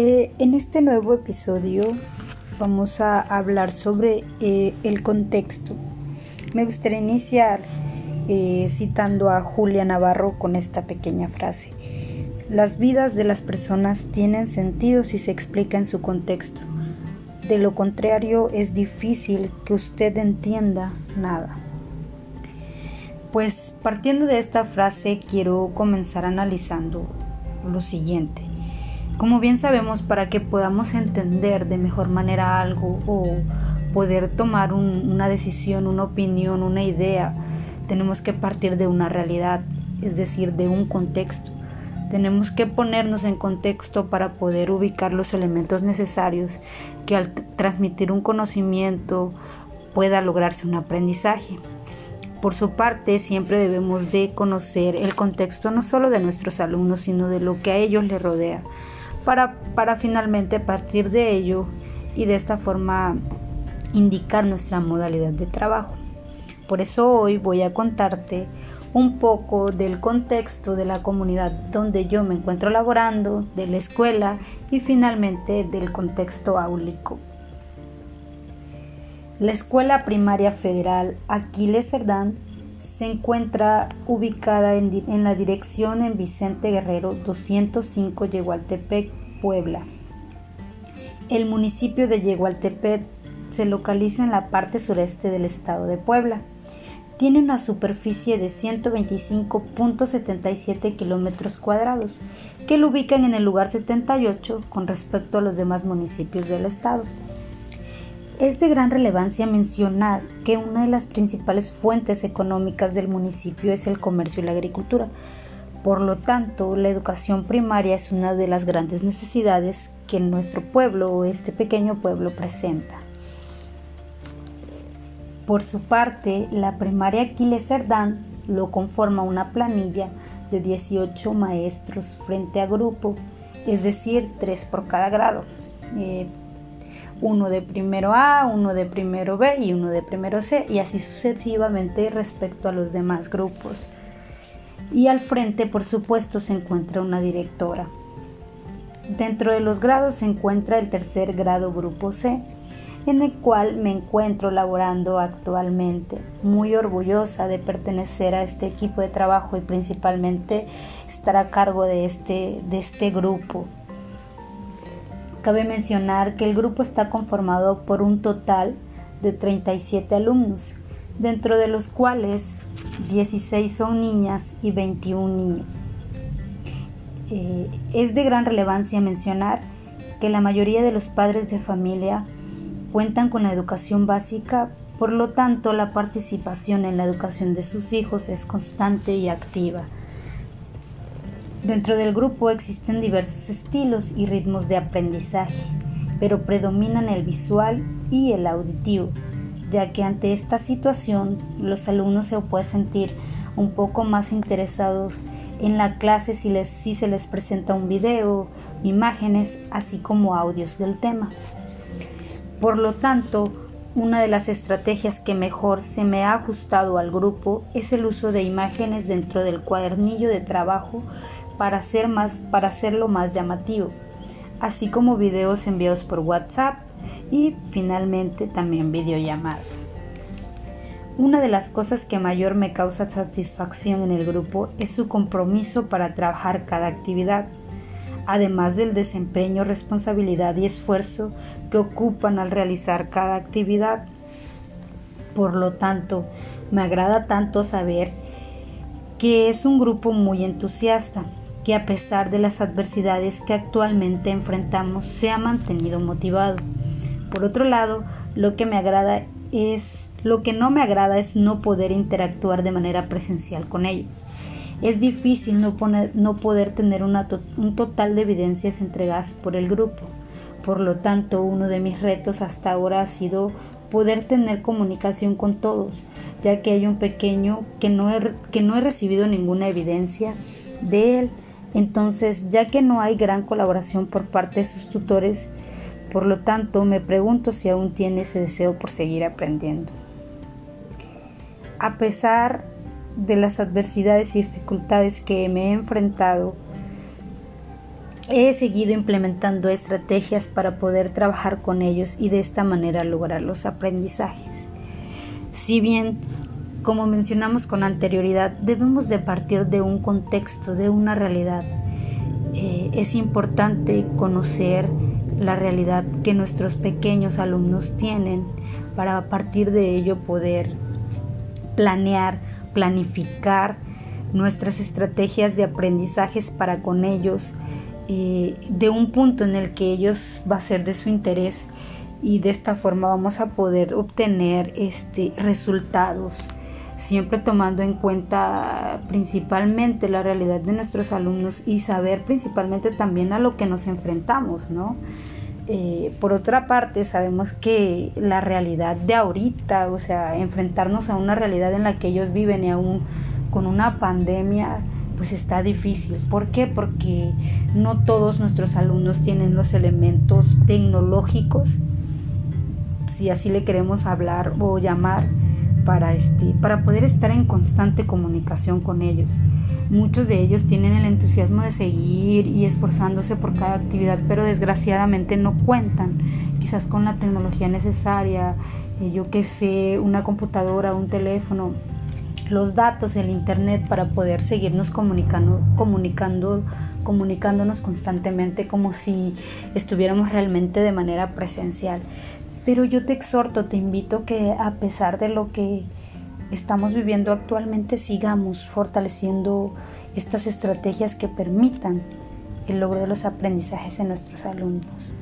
Eh, en este nuevo episodio vamos a hablar sobre eh, el contexto. Me gustaría iniciar eh, citando a Julia Navarro con esta pequeña frase. Las vidas de las personas tienen sentido si se explica en su contexto. De lo contrario es difícil que usted entienda nada. Pues partiendo de esta frase quiero comenzar analizando lo siguiente. Como bien sabemos, para que podamos entender de mejor manera algo o poder tomar una decisión, una opinión, una idea, tenemos que partir de una realidad, es decir, de un contexto. Tenemos que ponernos en contexto para poder ubicar los elementos necesarios que al transmitir un conocimiento pueda lograrse un aprendizaje. Por su parte, siempre debemos de conocer el contexto no solo de nuestros alumnos, sino de lo que a ellos les rodea para, finalmente partir de ello y de esta forma indicar nuestra modalidad de trabajo. Por eso hoy voy a contarte un poco del contexto de la comunidad donde yo me encuentro laborando, de la escuela y finalmente del contexto áulico. La Escuela Primaria Federal Aquiles Cerdán se encuentra ubicada en, la dirección en Vicente Guerrero 205 Yegualtepec, Puebla. El municipio de Yegualtepec se localiza en la parte sureste del estado de Puebla. Tiene una superficie de 125.77 kilómetros cuadrados, que lo ubican en el lugar 78 con respecto a los demás municipios del estado. Es de gran relevancia mencionar que una de las principales fuentes económicas del municipio es el comercio y la agricultura. Por lo tanto, la educación primaria es una de las grandes necesidades que nuestro pueblo o este pequeño pueblo presenta. Por su parte, la primaria Aquiles Cerdán lo conforma una planilla de 18 maestros frente a grupo, es decir, 3 por cada grado. Eh, uno de primero A, uno de primero B y uno de primero C, y así sucesivamente respecto a los demás grupos. Y al frente, por supuesto, se encuentra una directora. Dentro de los grados se encuentra el tercer grado grupo C, en el cual me encuentro laborando actualmente, muy orgullosa de pertenecer a este equipo de trabajo y principalmente estar a cargo de este, de este grupo Cabe mencionar que el grupo está conformado por un total de 37 alumnos, dentro de los cuales 16 son niñas y 21 niños. Eh, es de gran relevancia mencionar que la mayoría de los padres de familia cuentan con la educación básica, por lo tanto la participación en la educación de sus hijos es constante y activa. Dentro del grupo existen diversos estilos y ritmos de aprendizaje, pero predominan el visual y el auditivo, ya que ante esta situación los alumnos se pueden sentir un poco más interesados en la clase si, les, si se les presenta un video, imágenes, así como audios del tema. Por lo tanto, una de las estrategias que mejor se me ha ajustado al grupo es el uso de imágenes dentro del cuadernillo de trabajo para, hacer más, para hacerlo más llamativo, así como videos enviados por WhatsApp y finalmente también videollamadas. Una de las cosas que mayor me causa satisfacción en el grupo es su compromiso para trabajar cada actividad, además del desempeño, responsabilidad y esfuerzo que ocupan al realizar cada actividad. Por lo tanto, me agrada tanto saber que es un grupo muy entusiasta, que a pesar de las adversidades que actualmente enfrentamos se ha mantenido motivado. Por otro lado, lo que me agrada es lo que no me agrada es no poder interactuar de manera presencial con ellos. Es difícil no, no poder tener un total de evidencias entregadas por el grupo. Por lo tanto, uno de mis retos hasta ahora ha sido poder tener comunicación con todos, ya que hay un pequeño que no que no he recibido ninguna evidencia de él entonces, ya que no hay gran colaboración por parte de sus tutores, por lo tanto me pregunto si aún tiene ese deseo por seguir aprendiendo. A pesar de las adversidades y dificultades que me he enfrentado, he seguido implementando estrategias para poder trabajar con ellos y de esta manera lograr los aprendizajes. Si bien, como mencionamos con anterioridad, debemos de partir de un contexto, de una realidad, eh, es importante conocer la realidad que nuestros pequeños alumnos tienen para a partir de ello poder planear, planificar nuestras estrategias de aprendizajes para con ellos eh, de un punto en el que ellos va a ser de su interés y de esta forma vamos a poder obtener este resultados siempre tomando en cuenta principalmente la realidad de nuestros alumnos y saber principalmente también a lo que nos enfrentamos, ¿no? Eh, por otra parte, sabemos que la realidad de ahorita, o sea, enfrentarnos a una realidad en la que ellos viven y aún con una pandemia, pues está difícil. ¿Por qué? Porque no todos nuestros alumnos tienen los elementos tecnológicos, si así le queremos hablar o llamar, para, este, para poder estar en constante comunicación con ellos. Muchos de ellos tienen el entusiasmo de seguir y esforzándose por cada actividad, pero desgraciadamente no cuentan quizás con la tecnología necesaria, eh, yo que sé, una computadora, un teléfono, los datos, el internet para poder seguirnos comunicando, comunicando, comunicándonos constantemente como si estuviéramos realmente de manera presencial. Pero yo te exhorto, te invito que a pesar de lo que estamos viviendo actualmente, sigamos fortaleciendo estas estrategias que permitan el logro de los aprendizajes en nuestros alumnos.